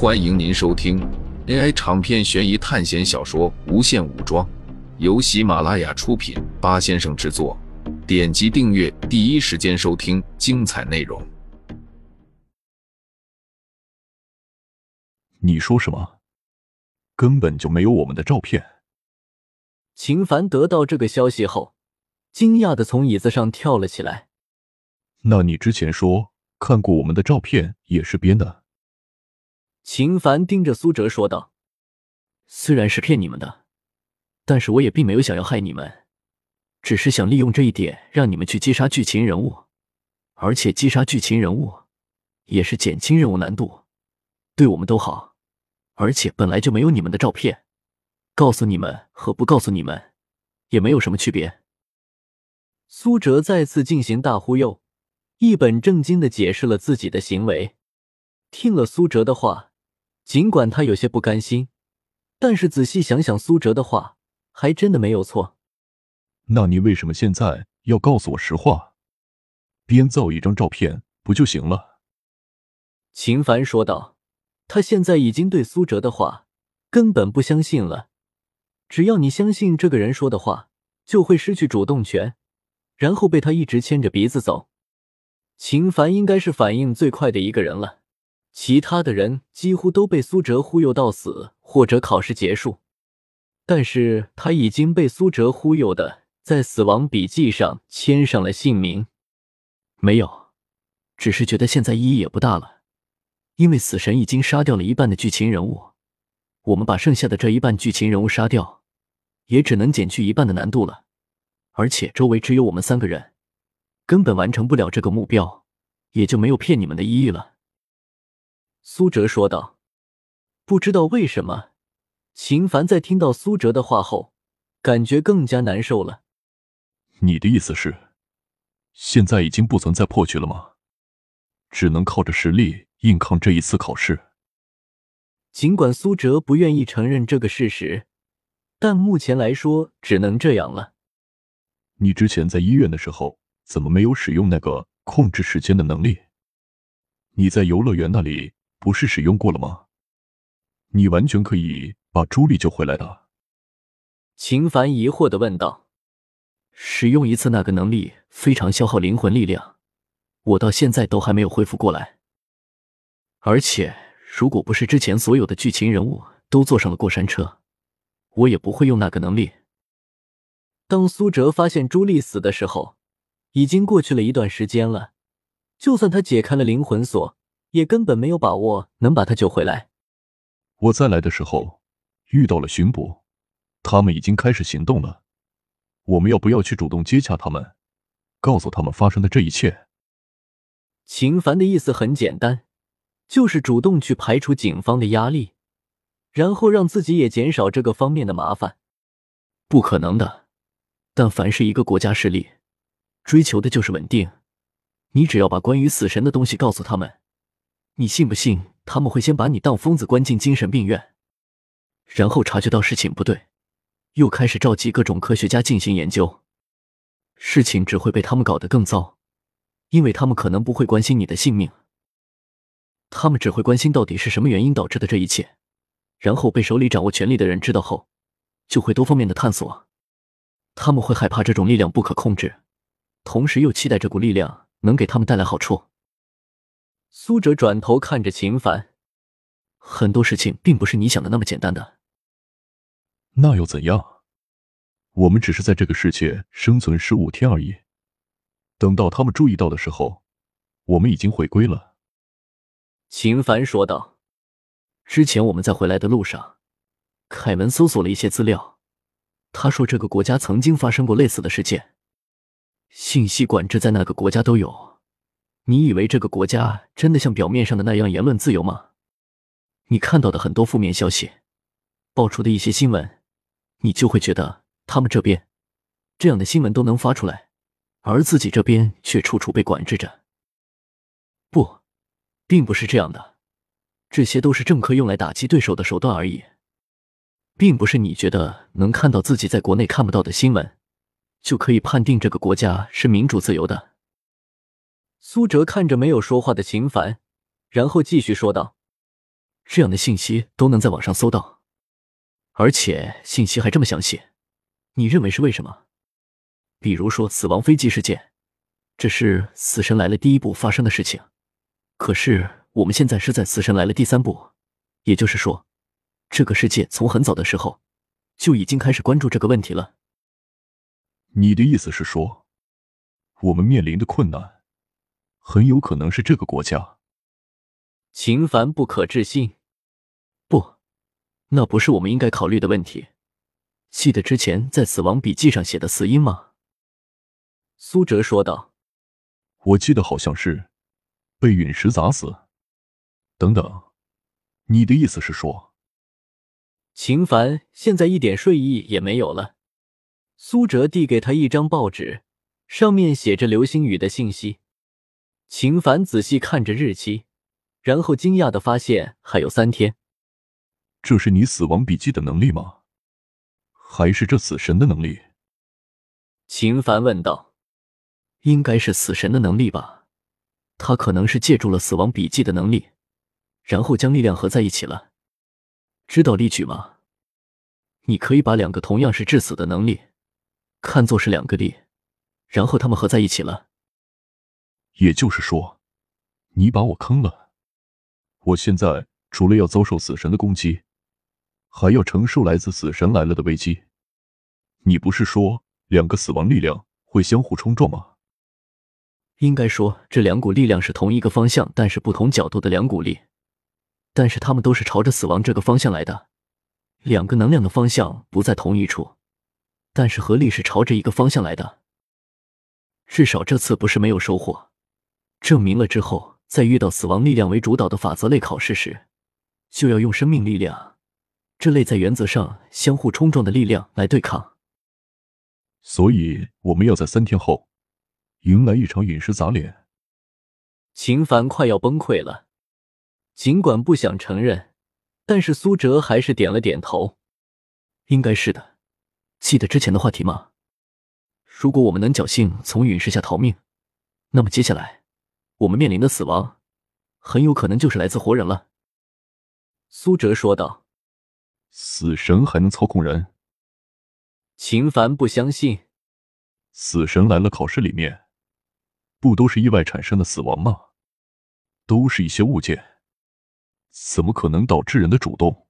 欢迎您收听 AI 长篇悬疑探险小说《无限武装》，由喜马拉雅出品，八先生制作。点击订阅，第一时间收听精彩内容。你说什么？根本就没有我们的照片。秦凡得到这个消息后，惊讶的从椅子上跳了起来。那你之前说看过我们的照片也是编的？秦凡盯着苏哲说道：“虽然是骗你们的，但是我也并没有想要害你们，只是想利用这一点让你们去击杀剧情人物，而且击杀剧情人物也是减轻任务难度，对我们都好。而且本来就没有你们的照片，告诉你们和不告诉你们也没有什么区别。”苏哲再次进行大忽悠，一本正经的解释了自己的行为。听了苏哲的话，尽管他有些不甘心，但是仔细想想，苏哲的话还真的没有错。那你为什么现在要告诉我实话？编造一张照片不就行了？秦凡说道。他现在已经对苏哲的话根本不相信了。只要你相信这个人说的话，就会失去主动权。然后被他一直牵着鼻子走，秦凡应该是反应最快的一个人了。其他的人几乎都被苏哲忽悠到死或者考试结束，但是他已经被苏哲忽悠的在死亡笔记上签上了姓名。没有，只是觉得现在意义也不大了，因为死神已经杀掉了一半的剧情人物，我们把剩下的这一半剧情人物杀掉，也只能减去一半的难度了。而且周围只有我们三个人，根本完成不了这个目标，也就没有骗你们的意义了。”苏哲说道。不知道为什么，秦凡在听到苏哲的话后，感觉更加难受了。你的意思是，现在已经不存在破局了吗？只能靠着实力硬抗这一次考试？尽管苏哲不愿意承认这个事实，但目前来说，只能这样了。你之前在医院的时候，怎么没有使用那个控制时间的能力？你在游乐园那里不是使用过了吗？你完全可以把朱莉救回来的。秦凡疑惑的问道：“使用一次那个能力非常消耗灵魂力量，我到现在都还没有恢复过来。而且，如果不是之前所有的剧情人物都坐上了过山车，我也不会用那个能力。”当苏哲发现朱莉死的时候，已经过去了一段时间了。就算他解开了灵魂锁，也根本没有把握能把他救回来。我再来的时候，遇到了巡捕，他们已经开始行动了。我们要不要去主动接洽他们，告诉他们发生的这一切？秦凡的意思很简单，就是主动去排除警方的压力，然后让自己也减少这个方面的麻烦。不可能的。但凡是一个国家势力，追求的就是稳定。你只要把关于死神的东西告诉他们，你信不信他们会先把你当疯子关进精神病院，然后察觉到事情不对，又开始召集各种科学家进行研究。事情只会被他们搞得更糟，因为他们可能不会关心你的性命，他们只会关心到底是什么原因导致的这一切。然后被手里掌握权力的人知道后，就会多方面的探索。他们会害怕这种力量不可控制，同时又期待这股力量能给他们带来好处。苏哲转头看着秦凡，很多事情并不是你想的那么简单的。那又怎样？我们只是在这个世界生存十五天而已。等到他们注意到的时候，我们已经回归了。秦凡说道：“之前我们在回来的路上，凯文搜索了一些资料。”他说：“这个国家曾经发生过类似的事件，信息管制在那个国家都有。你以为这个国家真的像表面上的那样言论自由吗？你看到的很多负面消息，爆出的一些新闻，你就会觉得他们这边这样的新闻都能发出来，而自己这边却处处被管制着。不，并不是这样的，这些都是政客用来打击对手的手段而已。”并不是你觉得能看到自己在国内看不到的新闻，就可以判定这个国家是民主自由的。苏哲看着没有说话的秦凡，然后继续说道：“这样的信息都能在网上搜到，而且信息还这么详细，你认为是为什么？比如说死亡飞机事件，这是《死神来了》第一部发生的事情，可是我们现在是在《死神来了》第三部，也就是说，这个世界从很早的时候就已经开始关注这个问题了。你的意思是说，我们面临的困难很有可能是这个国家？秦凡不可置信。不，那不是我们应该考虑的问题。记得之前在死亡笔记上写的死因吗？苏哲说道：“我记得好像是被陨石砸死。等等，你的意思是说？”秦凡现在一点睡意也没有了。苏哲递给他一张报纸，上面写着流星雨的信息。秦凡仔细看着日期，然后惊讶的发现还有三天。这是你死亡笔记的能力吗？还是这死神的能力？秦凡问道。应该是死神的能力吧，他可能是借助了死亡笔记的能力，然后将力量合在一起了。知道例举吗？你可以把两个同样是致死的能力，看作是两个力，然后他们合在一起了。也就是说，你把我坑了。我现在除了要遭受死神的攻击，还要承受来自死神来了的危机。你不是说两个死亡力量会相互冲撞吗？应该说，这两股力量是同一个方向，但是不同角度的两股力，但是他们都是朝着死亡这个方向来的。两个能量的方向不在同一处，但是合力是朝着一个方向来的。至少这次不是没有收获，证明了之后在遇到死亡力量为主导的法则类考试时，就要用生命力量这类在原则上相互冲撞的力量来对抗。所以我们要在三天后。迎来一场陨石砸脸，秦凡快要崩溃了。尽管不想承认，但是苏哲还是点了点头。应该是的。记得之前的话题吗？如果我们能侥幸从陨石下逃命，那么接下来我们面临的死亡，很有可能就是来自活人了。苏哲说道。死神还能操控人？秦凡不相信。死神来了，考试里面。不都是意外产生的死亡吗？都是一些物件，怎么可能导致人的主动？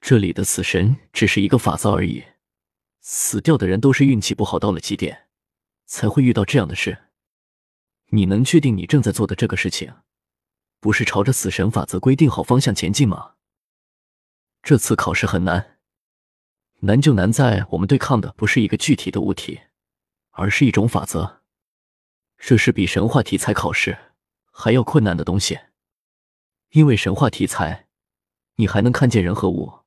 这里的死神只是一个法则而已，死掉的人都是运气不好到了极点，才会遇到这样的事。你能确定你正在做的这个事情，不是朝着死神法则规定好方向前进吗？这次考试很难，难就难在我们对抗的不是一个具体的物体，而是一种法则。这是比神话题材考试还要困难的东西，因为神话题材，你还能看见人和物，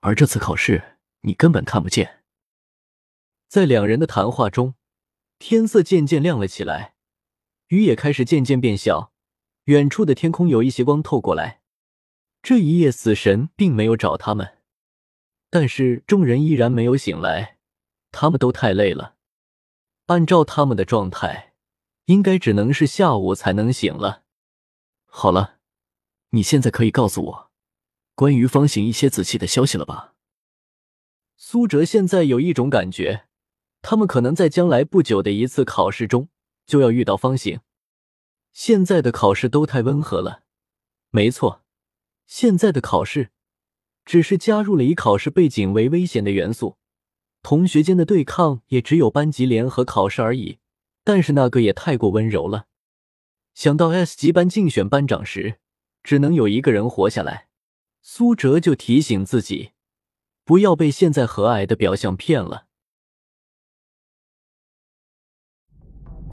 而这次考试你根本看不见。在两人的谈话中，天色渐渐亮了起来，雨也开始渐渐变小，远处的天空有一些光透过来。这一夜，死神并没有找他们，但是众人依然没有醒来，他们都太累了。按照他们的状态。应该只能是下午才能醒了。好了，你现在可以告诉我关于方形一些仔细的消息了吧？苏哲现在有一种感觉，他们可能在将来不久的一次考试中就要遇到方形。现在的考试都太温和了。没错，现在的考试只是加入了以考试背景为危险的元素，同学间的对抗也只有班级联合考试而已。但是那个也太过温柔了。想到 S 级班竞选班长时，只能有一个人活下来，苏哲就提醒自己，不要被现在和蔼的表象骗了。